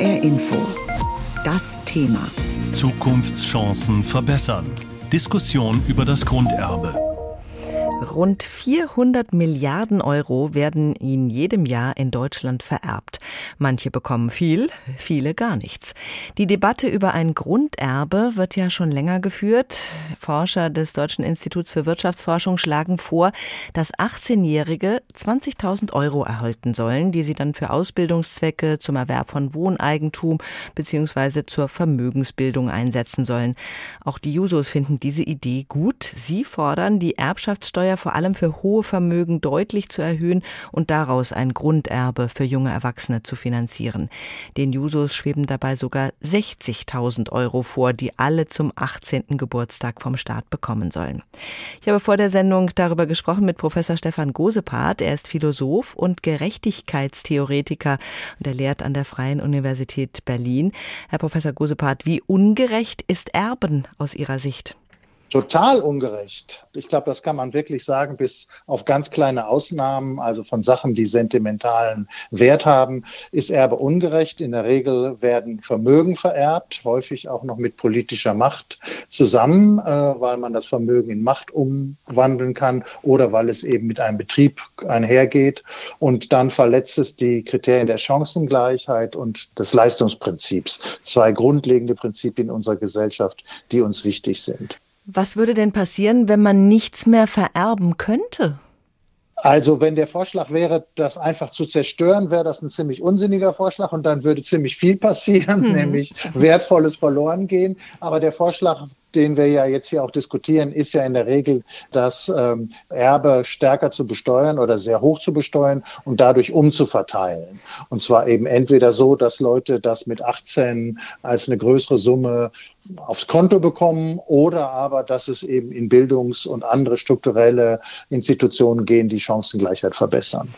HR Info. Das Thema. Zukunftschancen verbessern. Diskussion über das Grunderbe. Rund 400 Milliarden Euro werden in jedem Jahr in Deutschland vererbt. Manche bekommen viel, viele gar nichts. Die Debatte über ein Grunderbe wird ja schon länger geführt. Forscher des Deutschen Instituts für Wirtschaftsforschung schlagen vor, dass 18-Jährige 20.000 Euro erhalten sollen, die sie dann für Ausbildungszwecke, zum Erwerb von Wohneigentum bzw. zur Vermögensbildung einsetzen sollen. Auch die Jusos finden diese Idee gut. Sie fordern, die Erbschaftssteuer Steuer vor allem für hohe Vermögen deutlich zu erhöhen und daraus ein Grunderbe für junge Erwachsene zu finanzieren. Den Jusos schweben dabei sogar 60.000 Euro vor, die alle zum 18. Geburtstag vom Staat bekommen sollen. Ich habe vor der Sendung darüber gesprochen mit Professor Stefan Gosepart. Er ist Philosoph und Gerechtigkeitstheoretiker und er lehrt an der Freien Universität Berlin. Herr Professor Gosepart, wie ungerecht ist Erben aus Ihrer Sicht? Total ungerecht. Ich glaube, das kann man wirklich sagen, bis auf ganz kleine Ausnahmen, also von Sachen, die sentimentalen Wert haben, ist Erbe ungerecht. In der Regel werden Vermögen vererbt, häufig auch noch mit politischer Macht zusammen, äh, weil man das Vermögen in Macht umwandeln kann oder weil es eben mit einem Betrieb einhergeht. Und dann verletzt es die Kriterien der Chancengleichheit und des Leistungsprinzips. Zwei grundlegende Prinzipien unserer Gesellschaft, die uns wichtig sind. Was würde denn passieren, wenn man nichts mehr vererben könnte? Also wenn der Vorschlag wäre, das einfach zu zerstören, wäre das ein ziemlich unsinniger Vorschlag und dann würde ziemlich viel passieren, hm. nämlich Wertvolles verloren gehen. Aber der Vorschlag den wir ja jetzt hier auch diskutieren, ist ja in der Regel, das ähm, Erbe stärker zu besteuern oder sehr hoch zu besteuern und dadurch umzuverteilen. Und zwar eben entweder so, dass Leute das mit 18 als eine größere Summe aufs Konto bekommen oder aber, dass es eben in Bildungs- und andere strukturelle Institutionen gehen, die Chancengleichheit verbessern.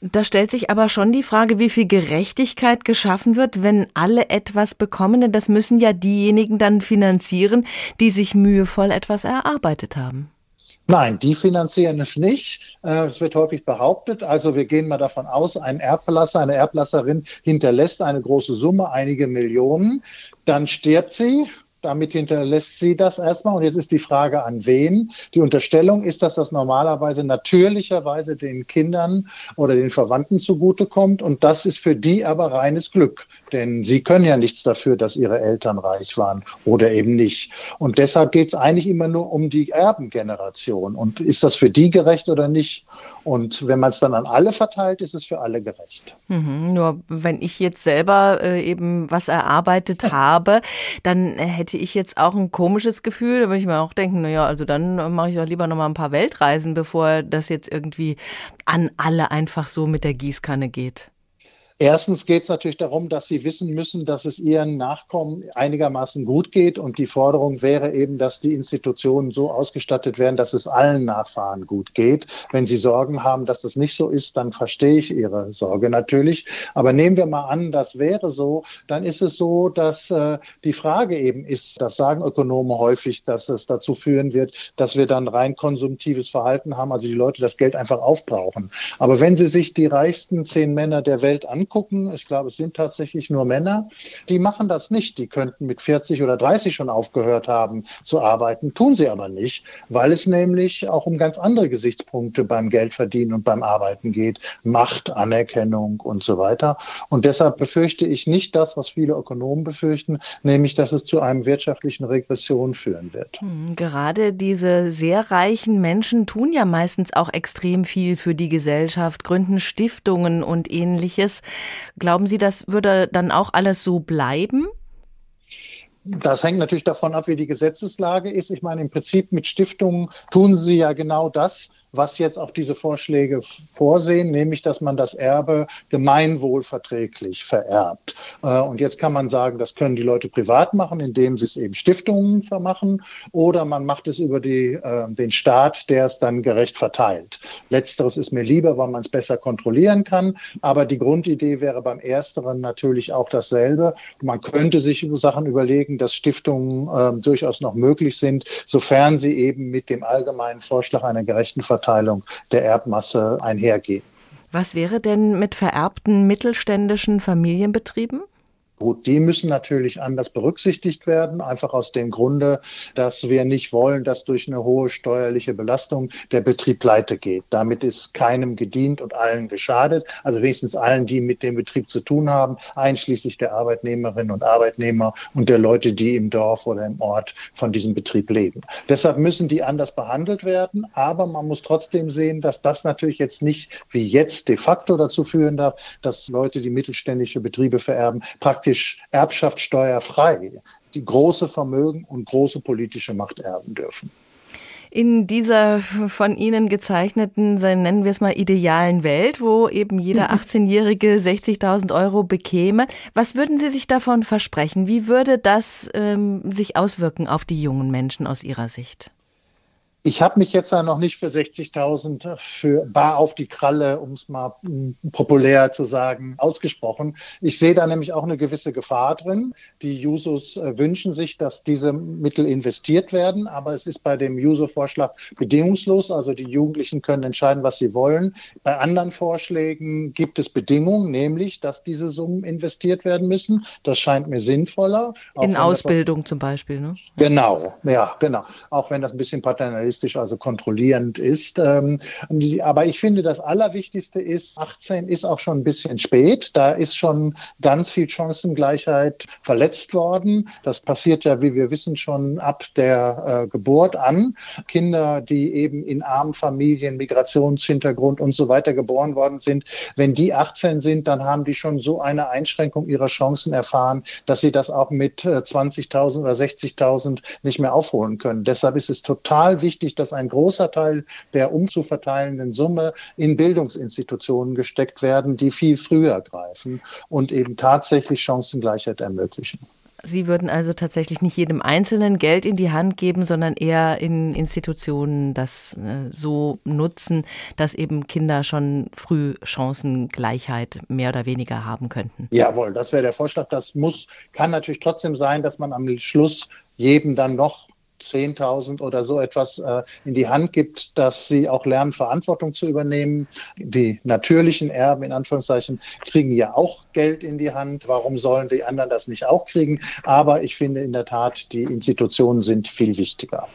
Da stellt sich aber schon die Frage, wie viel Gerechtigkeit geschaffen wird, wenn alle etwas bekommen. Denn das müssen ja diejenigen dann finanzieren, die sich mühevoll etwas erarbeitet haben. Nein, die finanzieren es nicht. Äh, es wird häufig behauptet. Also wir gehen mal davon aus, ein Erbverlasser, eine Erblasserin hinterlässt eine große Summe, einige Millionen. Dann stirbt sie damit hinterlässt sie das erstmal. Und jetzt ist die Frage an wen. Die Unterstellung ist, dass das normalerweise natürlicherweise den Kindern oder den Verwandten zugutekommt. Und das ist für die aber reines Glück. Denn sie können ja nichts dafür, dass ihre Eltern reich waren oder eben nicht. Und deshalb geht es eigentlich immer nur um die Erbengeneration. Und ist das für die gerecht oder nicht? Und wenn man es dann an alle verteilt, ist es für alle gerecht. Mhm, nur wenn ich jetzt selber äh, eben was erarbeitet habe, dann hätte ich jetzt auch ein komisches Gefühl. Da würde ich mir auch denken, naja, also dann mache ich doch lieber noch mal ein paar Weltreisen, bevor das jetzt irgendwie an alle einfach so mit der Gießkanne geht. Erstens geht es natürlich darum, dass sie wissen müssen, dass es ihren Nachkommen einigermaßen gut geht. Und die Forderung wäre eben, dass die Institutionen so ausgestattet werden, dass es allen Nachfahren gut geht. Wenn sie Sorgen haben, dass das nicht so ist, dann verstehe ich ihre Sorge natürlich. Aber nehmen wir mal an, das wäre so, dann ist es so, dass äh, die Frage eben ist, das sagen Ökonomen häufig, dass es dazu führen wird, dass wir dann rein konsumtives Verhalten haben, also die Leute das Geld einfach aufbrauchen. Aber wenn Sie sich die reichsten zehn Männer der Welt anschauen, angucken, ich glaube, es sind tatsächlich nur Männer, die machen das nicht. Die könnten mit 40 oder 30 schon aufgehört haben zu arbeiten, tun sie aber nicht, weil es nämlich auch um ganz andere Gesichtspunkte beim Geldverdienen und beim Arbeiten geht. Macht, Anerkennung und so weiter. Und deshalb befürchte ich nicht das, was viele Ökonomen befürchten, nämlich, dass es zu einem wirtschaftlichen Regression führen wird. Hm, gerade diese sehr reichen Menschen tun ja meistens auch extrem viel für die Gesellschaft, gründen Stiftungen und ähnliches. Glauben Sie, das würde dann auch alles so bleiben? Das hängt natürlich davon ab, wie die Gesetzeslage ist. Ich meine, im Prinzip mit Stiftungen tun sie ja genau das, was jetzt auch diese Vorschläge vorsehen, nämlich dass man das Erbe gemeinwohlverträglich vererbt. Äh, und jetzt kann man sagen, das können die Leute privat machen, indem sie es eben Stiftungen vermachen, oder man macht es über die, äh, den Staat, der es dann gerecht verteilt. Letzteres ist mir lieber, weil man es besser kontrollieren kann. Aber die Grundidee wäre beim Ersteren natürlich auch dasselbe. Man könnte sich Sachen überlegen, dass Stiftungen äh, durchaus noch möglich sind, sofern sie eben mit dem allgemeinen Vorschlag einer gerechten Verteilung Umverteilung der Erbmasse einhergehen. Was wäre denn mit vererbten mittelständischen Familienbetrieben? Gut, die müssen natürlich anders berücksichtigt werden, einfach aus dem Grunde, dass wir nicht wollen, dass durch eine hohe steuerliche Belastung der Betrieb pleite geht. Damit ist keinem gedient und allen geschadet, also wenigstens allen, die mit dem Betrieb zu tun haben, einschließlich der Arbeitnehmerinnen und Arbeitnehmer und der Leute, die im Dorf oder im Ort von diesem Betrieb leben. Deshalb müssen die anders behandelt werden, aber man muss trotzdem sehen, dass das natürlich jetzt nicht wie jetzt de facto dazu führen darf, dass Leute, die mittelständische Betriebe vererben, praktisch praktisch erbschaftssteuerfrei die große Vermögen und große politische Macht erben dürfen. In dieser von Ihnen gezeichneten, nennen wir es mal, idealen Welt, wo eben jeder 18-Jährige 60.000 Euro bekäme, was würden Sie sich davon versprechen? Wie würde das ähm, sich auswirken auf die jungen Menschen aus Ihrer Sicht? Ich habe mich jetzt noch nicht für 60.000 für bar auf die Kralle, um es mal populär zu sagen, ausgesprochen. Ich sehe da nämlich auch eine gewisse Gefahr drin. Die Jusos äh, wünschen sich, dass diese Mittel investiert werden, aber es ist bei dem Juso-Vorschlag bedingungslos. Also die Jugendlichen können entscheiden, was sie wollen. Bei anderen Vorschlägen gibt es Bedingungen, nämlich, dass diese Summen investiert werden müssen. Das scheint mir sinnvoller. In Ausbildung zum Beispiel, ne? Genau, ja, genau. Auch wenn das ein bisschen paternalistisch journalistisch, also kontrollierend ist. Ähm, aber ich finde, das Allerwichtigste ist, 18 ist auch schon ein bisschen spät. Da ist schon ganz viel Chancengleichheit verletzt worden. Das passiert ja, wie wir wissen, schon ab der äh, Geburt an. Kinder, die eben in armen Familien, Migrationshintergrund und so weiter geboren worden sind, wenn die 18 sind, dann haben die schon so eine Einschränkung ihrer Chancen erfahren, dass sie das auch mit 20.000 äh, oder 60.000 nicht mehr aufholen können. Deshalb ist es total wichtig, wichtig, dass ein großer Teil der umzuverteilenden Summe in Bildungsinstitutionen gesteckt werden, die viel früher greifen und eben tatsächlich Chancengleichheit ermöglichen. Sie würden also tatsächlich nicht jedem Einzelnen Geld in die Hand geben, sondern eher in Institutionen das äh, so nutzen, dass eben Kinder schon früh Chancengleichheit mehr oder weniger haben könnten. Jawohl, das wäre der Vorschlag. Das muss, kann natürlich trotzdem sein, dass man am Schluss jedem dann noch 10.000 oder so etwas äh, in die Hand gibt, dass sie auch lernen, Verantwortung zu übernehmen. Die natürlichen Erben in Anführungszeichen kriegen ja auch Geld in die Hand. Warum sollen die anderen das nicht auch kriegen? Aber ich finde in der Tat, die Institutionen sind viel wichtiger.